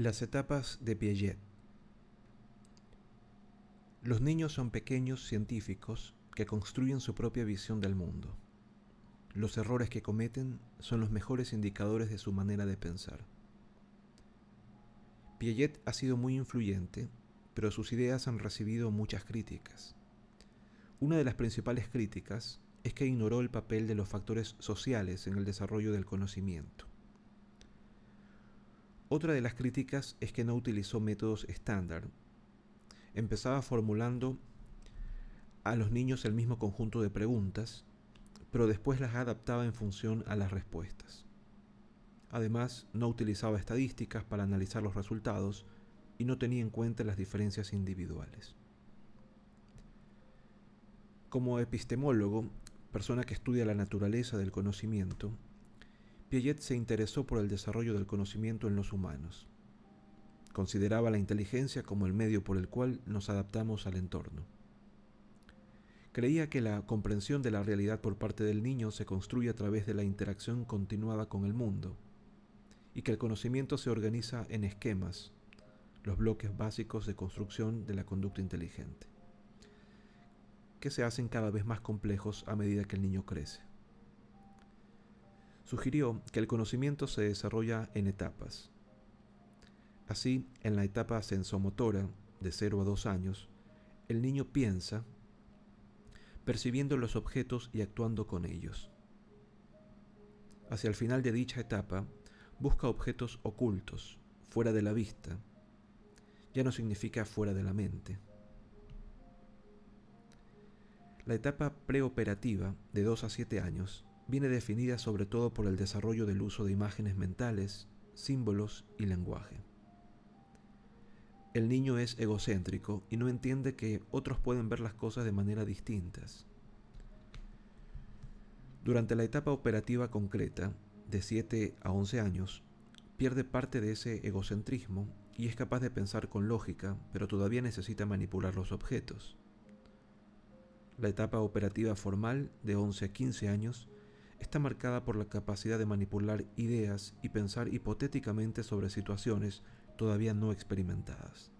Las etapas de Piaget. Los niños son pequeños científicos que construyen su propia visión del mundo. Los errores que cometen son los mejores indicadores de su manera de pensar. Piaget ha sido muy influyente, pero sus ideas han recibido muchas críticas. Una de las principales críticas es que ignoró el papel de los factores sociales en el desarrollo del conocimiento. Otra de las críticas es que no utilizó métodos estándar. Empezaba formulando a los niños el mismo conjunto de preguntas, pero después las adaptaba en función a las respuestas. Además, no utilizaba estadísticas para analizar los resultados y no tenía en cuenta las diferencias individuales. Como epistemólogo, persona que estudia la naturaleza del conocimiento, Piaget se interesó por el desarrollo del conocimiento en los humanos. Consideraba la inteligencia como el medio por el cual nos adaptamos al entorno. Creía que la comprensión de la realidad por parte del niño se construye a través de la interacción continuada con el mundo y que el conocimiento se organiza en esquemas, los bloques básicos de construcción de la conducta inteligente, que se hacen cada vez más complejos a medida que el niño crece sugirió que el conocimiento se desarrolla en etapas. Así, en la etapa sensomotora, de 0 a 2 años, el niño piensa, percibiendo los objetos y actuando con ellos. Hacia el final de dicha etapa, busca objetos ocultos, fuera de la vista. Ya no significa fuera de la mente. La etapa preoperativa, de 2 a 7 años, viene definida sobre todo por el desarrollo del uso de imágenes mentales, símbolos y lenguaje. El niño es egocéntrico y no entiende que otros pueden ver las cosas de manera distintas. Durante la etapa operativa concreta, de 7 a 11 años, pierde parte de ese egocentrismo y es capaz de pensar con lógica, pero todavía necesita manipular los objetos. La etapa operativa formal, de 11 a 15 años, está marcada por la capacidad de manipular ideas y pensar hipotéticamente sobre situaciones todavía no experimentadas.